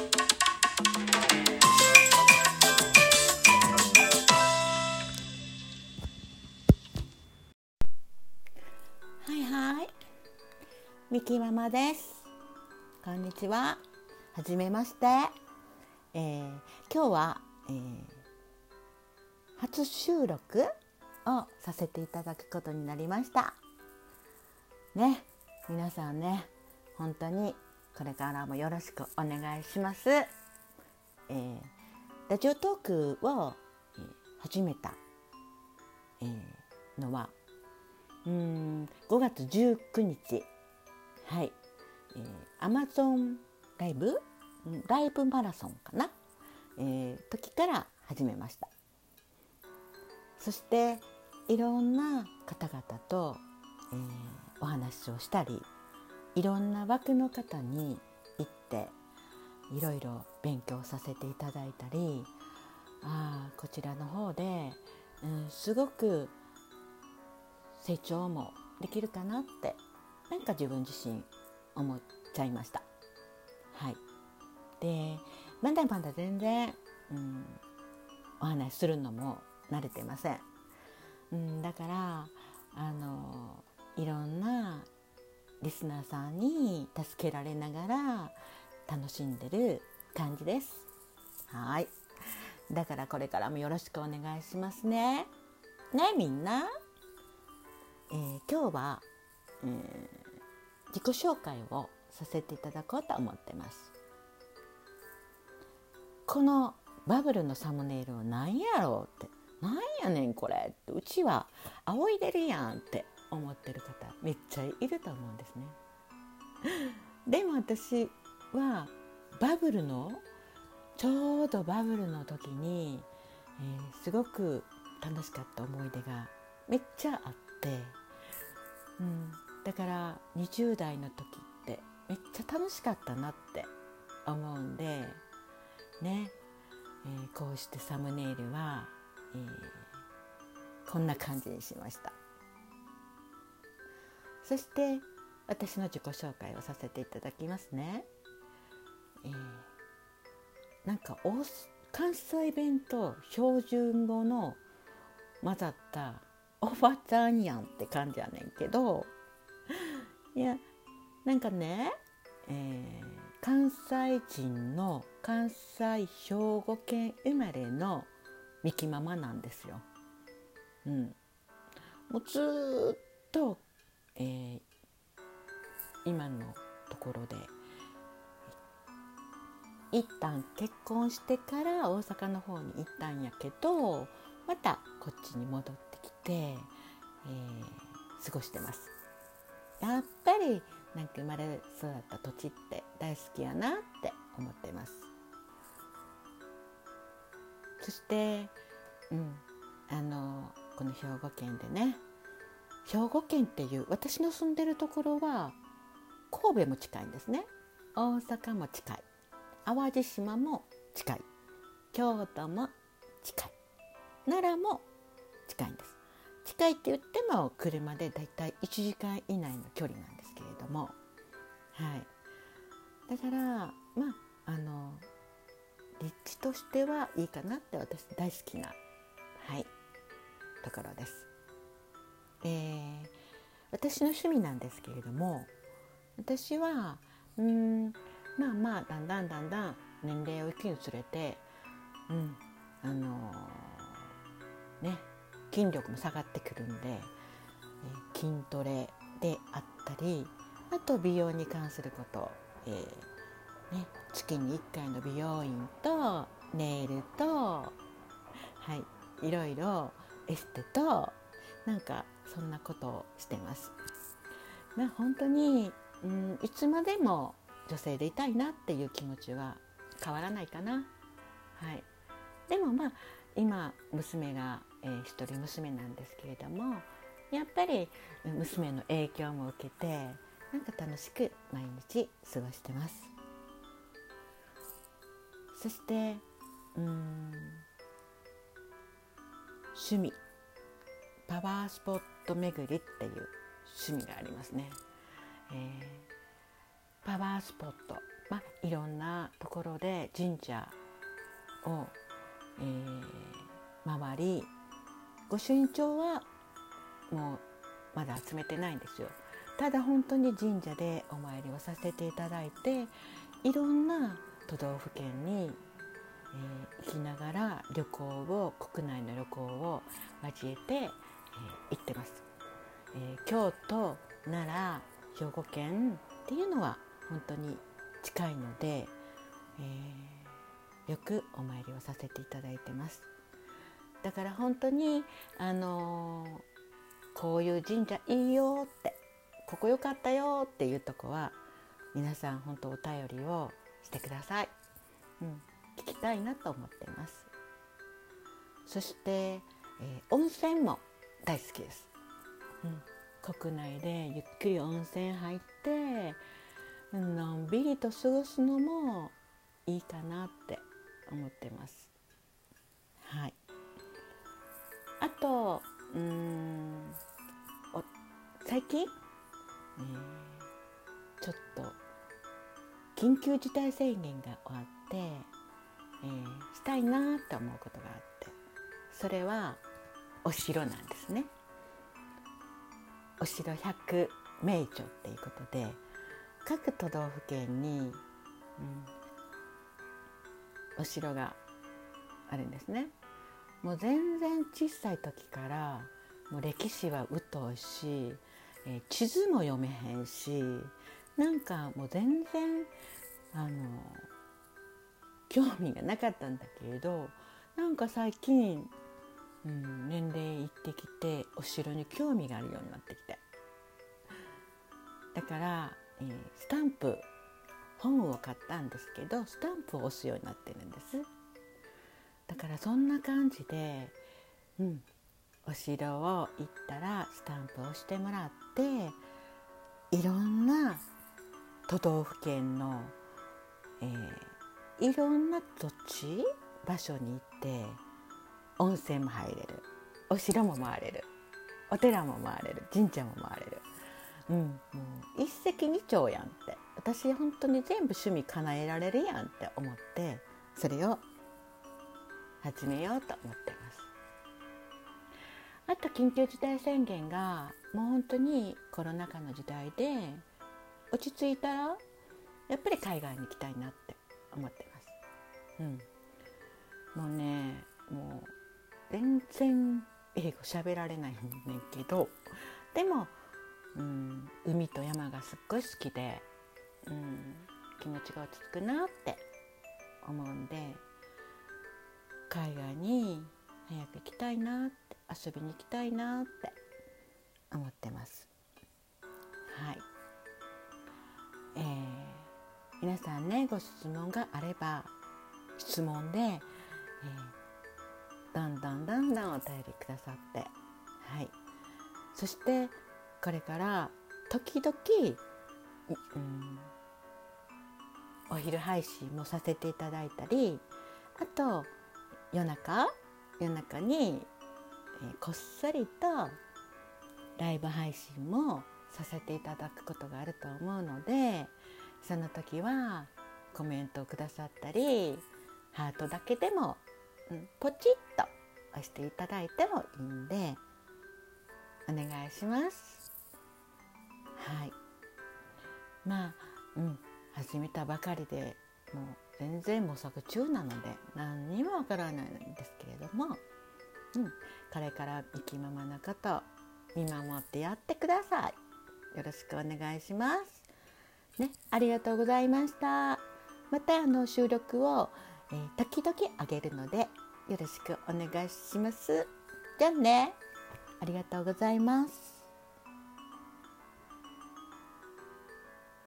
はいはい。ミキママです。こんにちは。はじめまして、えー、今日は、えー、初収録をさせていただくことになりました。ね皆さんね本当にこれからもよろしくお願いします、えー、ラジオトークを、えー、始めた、えー、のはうん5月19日。はい、えー、Amazon ライブライブマラソンかな、えー、時から始めました。そしていろんな方々と、えー、お話をしたりいろんな枠の方に行っていろいろ勉強させていただいたりあこちらの方で、うん、すごく成長もできるかなってなんか自分自身思っちゃいました。はい、でまだまだ全然、うん、お話しするのも慣れてません。うん、だからあのいろんなリスナーさんに助けられながら楽しんでる感じです。はい。だからこれからもよろしくお願いしますね。ねみんな。えー、今日は、えー、自己紹介をさせていただこうと思ってます。このバブルのサムネイルは何やろうってなんやねんこれうちは仰いでるやんって思ってる方めっちゃいると思うんですね。でも私はバブルのちょうどバブルの時に、えー、すごく楽しかった思い出がめっちゃあって、うん、だから20代の時ってめっちゃ楽しかったなって思うんでね、えー、こうしてサムネイルは、えー、こんな感じにしました。そして私の自己紹介をさせていただきますね。えー、なんか関西弁と標準語の混ざったおばちゃんやんって感じやねんけどいやなんかね、えー、関西人の関西兵庫県生まれのミキママなんですよ。うん、もうずっとえー、今のところで一旦結婚してから大阪の方に行ったんやけどまたこっちに戻ってきて、えー、過ごしてます。やっぱりなんか生まれ育った土地って大好きやなって思ってます。そして、うん、あのこの兵庫県でね兵庫県っていう私の住んでるところは神戸も近いんですね。大阪も近い。淡路島も近い。京都も近い。奈良も近いんです。近いって言っても車でだいたい1時間以内の距離なんですけれども。はい。だからまああの立地としてはいいかなって私大好きなはいところです。えー、私の趣味なんですけれども私はうんまあまあだんだんだんだん年齢を生きにつれて、うんあのー、ね筋力も下がってくるんで、えー、筋トレであったりあと美容に関すること、えーね、月に1回の美容院とネイルと、はい、いろいろエステとなんかそんなことをしてます。まあ、本当に、うん、いつまでも女性でいたいなっていう気持ちは変わらないかな。はい、でもまあ今娘が、えー、一人娘なんですけれどもやっぱり娘の影響も受けてなんか楽しく毎日過ごしてます。そしてうん趣味パワースポット巡りっていう趣味がありますね。えー、パワースポットまあ、いろんなところで神社を、えー、回り御朱印帳はもうまだ集めてないんですよ。ただ本当に神社でお参りをさせていただいていろんな都道府県に、えー、行きながら旅行を国内の旅行を交えて、えー、行ってます。えー、京都奈良兵庫県っていうのは本当に近いので、えよくお参りをさせていただいてます。だから本当にあのこういう神社いいよってここ良かったよっていうとこは皆さん本当お便りをしてください、うん、聞きたいなと思ってますそして、えー、温泉も大好きです、うん、国内でゆっくり温泉入ってのんびりと過ごすのもいいかなって思ってます。はい。あとうん最近、えー、ちょっと緊急事態宣言が終わって、えー、したいなって思うことがあって。それはお城なんですね。お城100名著っていうことで各都道府県に、うん、お城があるんですね。もう全然小さい時からもう歴史は疎いし、えー、地図も読めへんしなんかもう全然あの興味がなかったんだけれどなんか最近、うん、年齢いってきてお城に興味があるようになってきて。だから、えー、スタンプ本を買ったんですけどスタンプを押すようになってるんです。だからそんな感じで、うん、お城を行ったらスタンプを押してもらっていろんな都道府県のえー、いろんな土地場所に行って温泉も入れる。お城も回れる。お寺も回れる。神社も回れる、うん、もう一石二鳥やんって。私本当に全部趣味叶えられるやんって思ってそれを始めようと思ってます。あと緊急事態宣言がもう本当にコロナ禍の時代で落ち着いたらやっぱり海外に行きたいなって思ってます。うん、もうねもう全然英語喋られないんだけどでも、うん、海と山がすっごい好きで、うん、気持ちが落ち着くなって思うんで海外に早く行きたいなって遊びに行きたいなって思ってます。はい、えー皆さんねご質問があれば質問で、えー、どんどんどんどんお便りくださって。はい。そしてこれから時々、うん、お昼配信もさせていただいたりあと夜中夜中に、えー、こっそりとライブ配信もさせていただくことがあると思うのでその時はコメントをくださったりハートだけでも、うん、ポチッと押していただいてもいいんでお願いします。はいまあうん始めたばかりでもう全然模索中なので何にもわからないんですけれども、うん、これからミキママのこと見守ってやってください。よろしくお願いします。ね、ありがとうございました。またあの収録を、えー、時々あげるのでよろしくお願いします。じゃあね、ありがとうございます。